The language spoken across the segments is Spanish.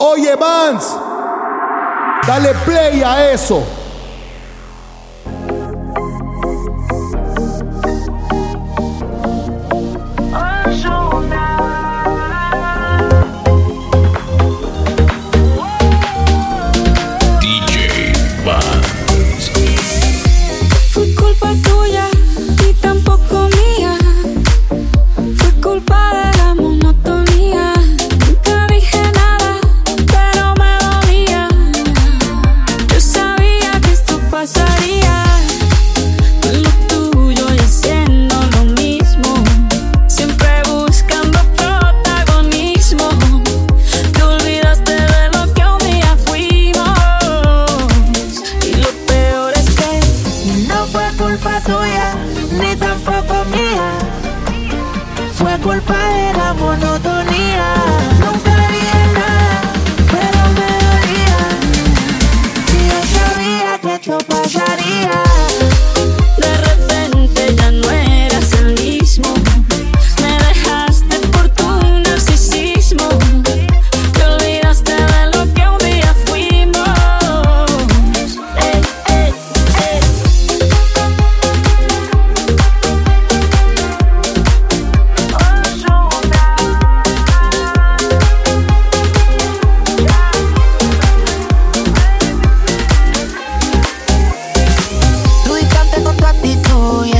Oye, Vance, dale play a eso.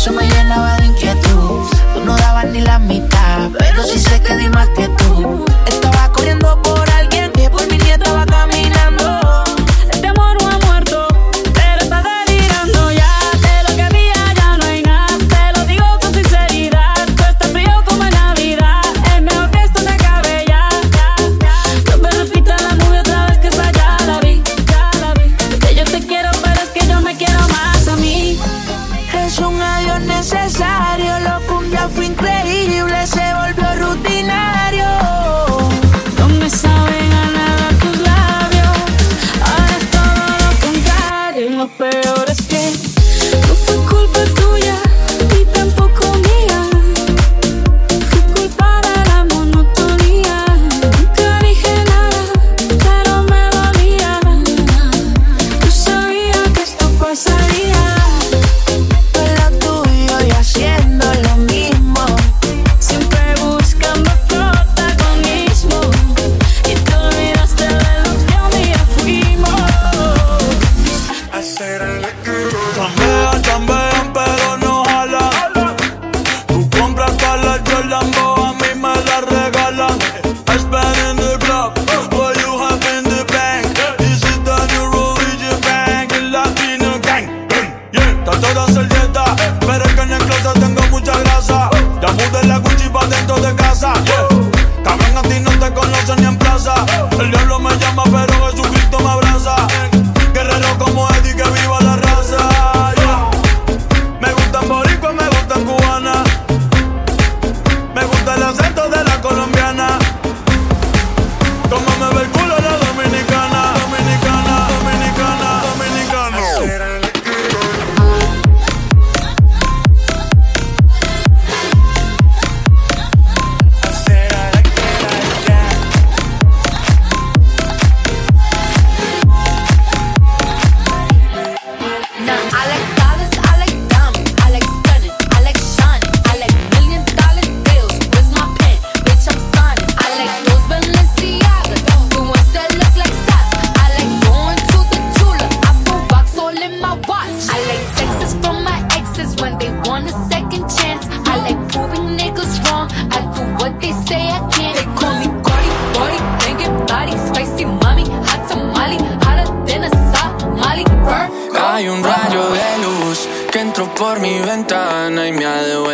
Слышу моя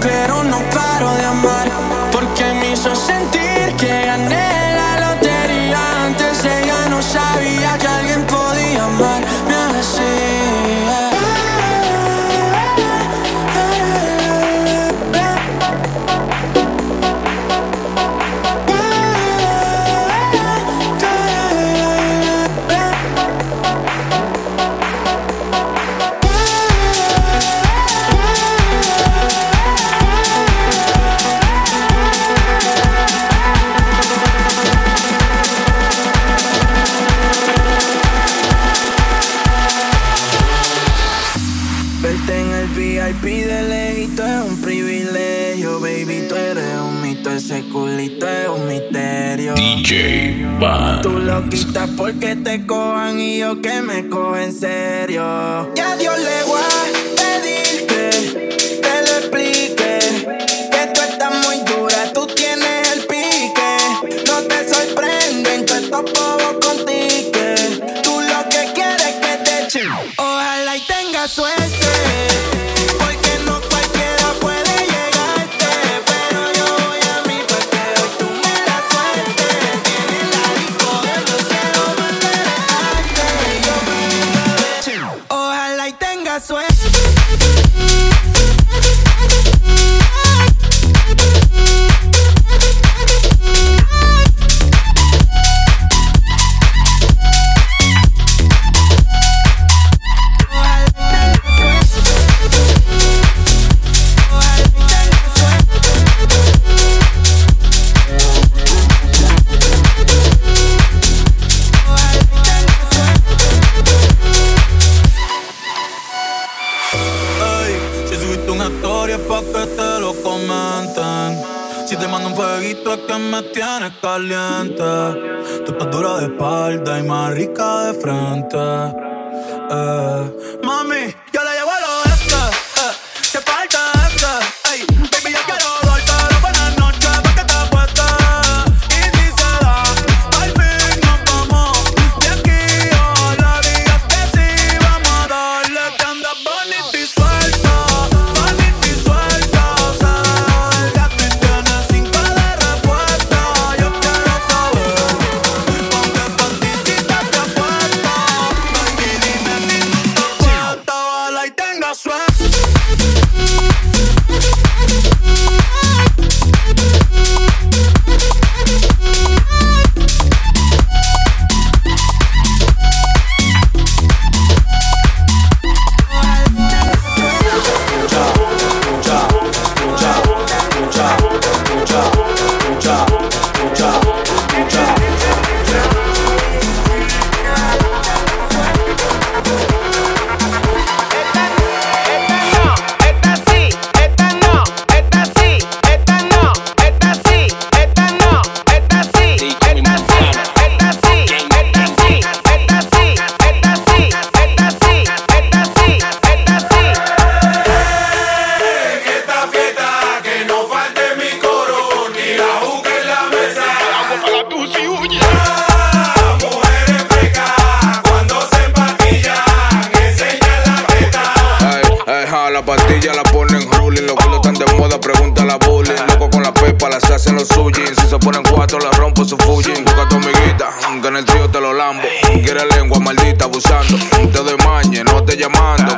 pero no paro de amar. Porque me hizo Tú lo quitas porque te cojan y yo que me cojo en serio. Ya Dios le voy a pedir que te lo explique. Que tú estás muy dura, tú tienes el pique. No te sorprenden que estos bobos contigo. Tú lo que quieres que te echen. Ojalá y tenga suerte.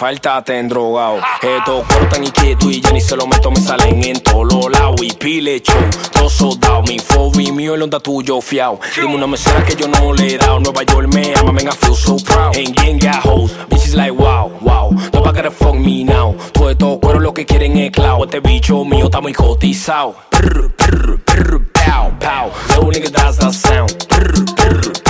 falta te drogado. Estos cortan y quieto y ya ni se lo meto, me salen en todos lados. Y pile show, todo soldado, mi mi mío, el onda tuyo, fiao. Dime una mesera que yo no le he dado. Nueva York me ama, man, I feel so proud. Ain't gang got hoes, bitches like wow, wow. No pa' to fuck me now. Todo esto cuero lo que quieren es clavo. Este bicho mío está muy cotizado. Prr, prr, prr, pow, pow. Little nigga, that's the sound. Prr, prr,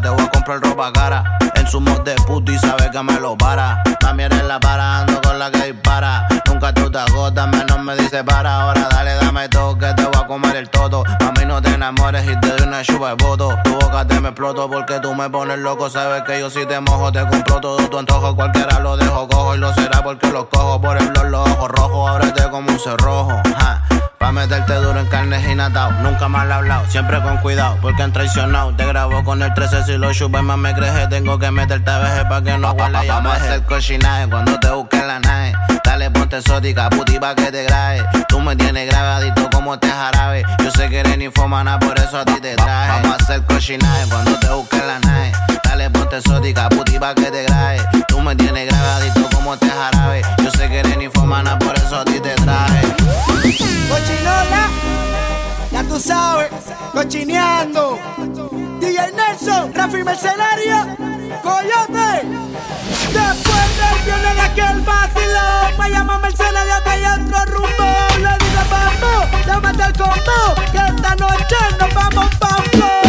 Te voy a comprar ropa cara. En su mod de puto y sabe que me lo para. También eres la para, ando con la que dispara. Nunca tú te agotas, menos me dice para. Ahora dale, dame todo que te voy a comer el toto. A mí no te enamores y te doy una chupa de voto. Tu boca te me exploto porque tú me pones loco. Sabes que yo si te mojo, te compro todo tu antojo. Cualquiera lo dejo cojo y lo será porque lo cojo por el blog, los ojos rojos. Ábrete como un cerrojo. Pa' meterte duro en carnes y natao. Nunca mal hablado, siempre con cuidado, porque han traicionado. Te grabo con el 13 si lo chupas más me creje. Tengo que meterte a veje pa' que no huela Vamos a hacer cochinaje cuando te busquen la nave. Dale, ponte exótica, puti pa' que te grabe. Tú me tienes grabadito como te jarabe. Yo sé que eres ninfomana, por eso a ti te traje. Vamos a hacer cochinaje cuando te busquen la nave. Dale, ponte exótica, puti pa' que te grabe. Tú me tienes grabadito como te jarabe. Yo sé que eres ninfomana, por eso a ti te traje. Cochinola, ya tú sabes, cochineando. DJ Nelson, Rafi Mercenario, Coyote. Después del viernes de aquel vacilón, me llama Mercenario que hay otro rumbo. Le digo, vamos, llámate al combo, que esta noche nos vamos pa' flow.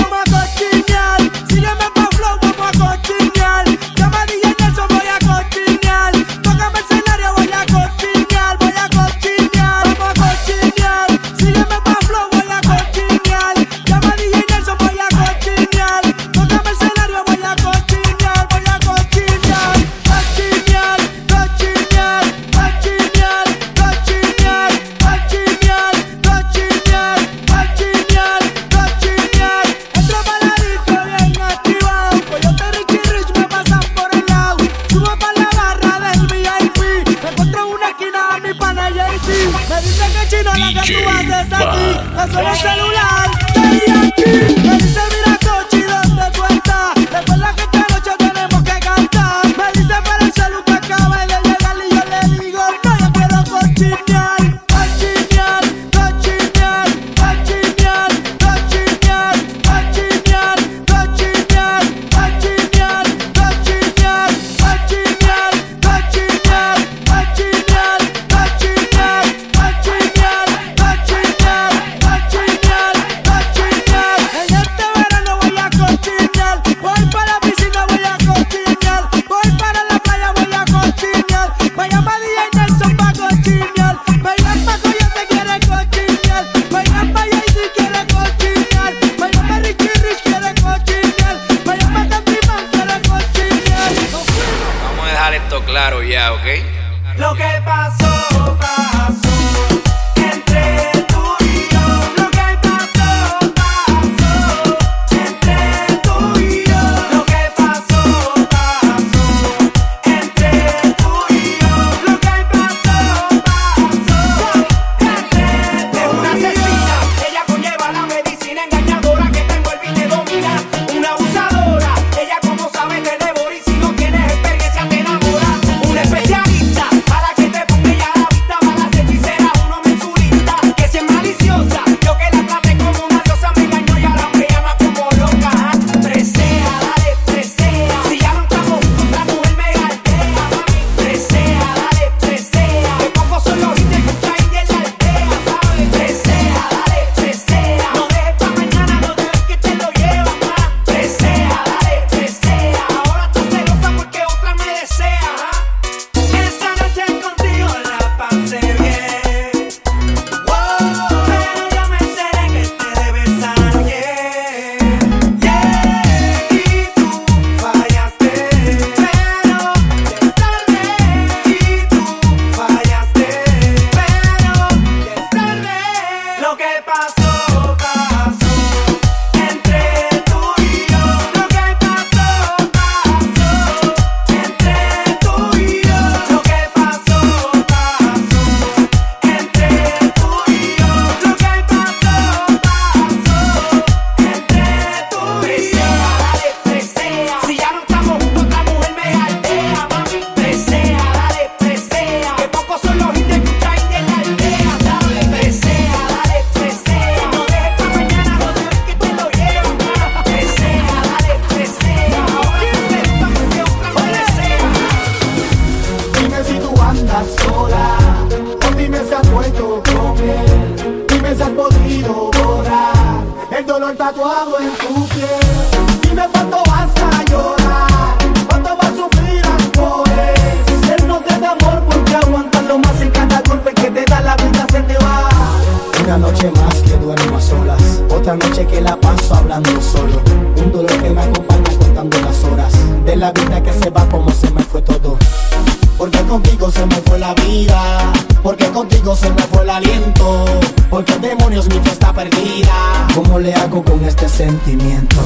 se me fue el aliento. Porque demonios mi fe perdida. ¿Cómo le hago con este sentimiento?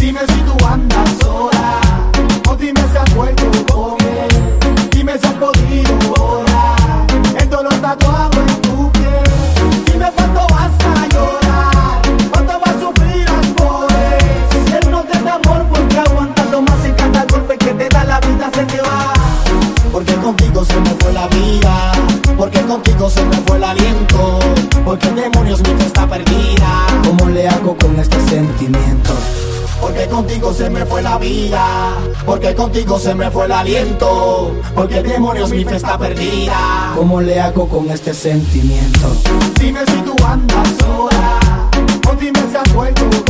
Dime si tú andas sola. O dime si has vuelto con él. Dime si has podido orar. El dolor tatuado en tu piel. Dime cuánto vas a llorar. Cuánto vas a sufrir al poder. Él no te da amor porque aguantando más y cada golpe que te da la vida se te va. Porque contigo se me fue la vida con se me fue el aliento. Porque demonios mi fe está perdida. ¿Cómo le hago con este sentimiento? Porque contigo se me fue la vida. Porque contigo se me fue el aliento. Porque demonios mi fe está perdida. ¿Cómo le hago con este sentimiento? Dime si tú andas sola. O dime si has vuelto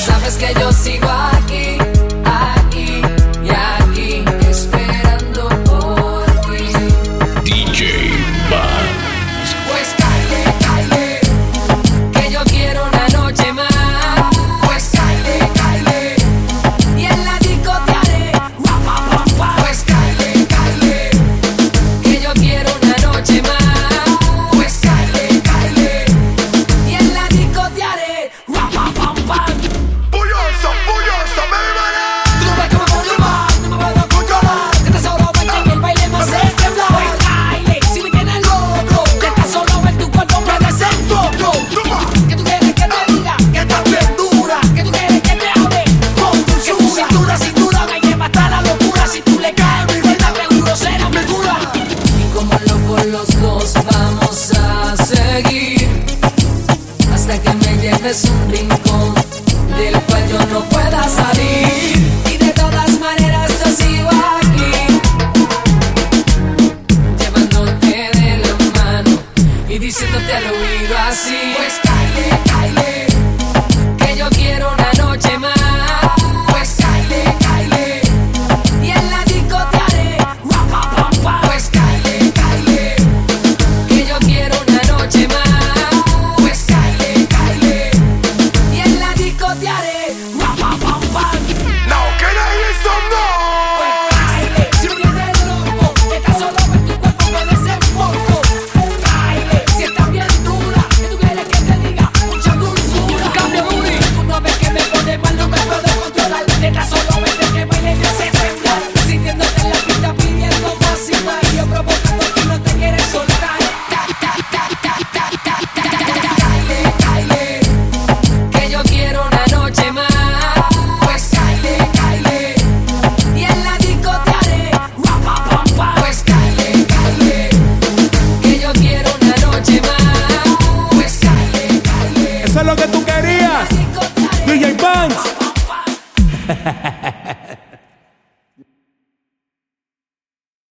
Sabes que yo sigo aquí.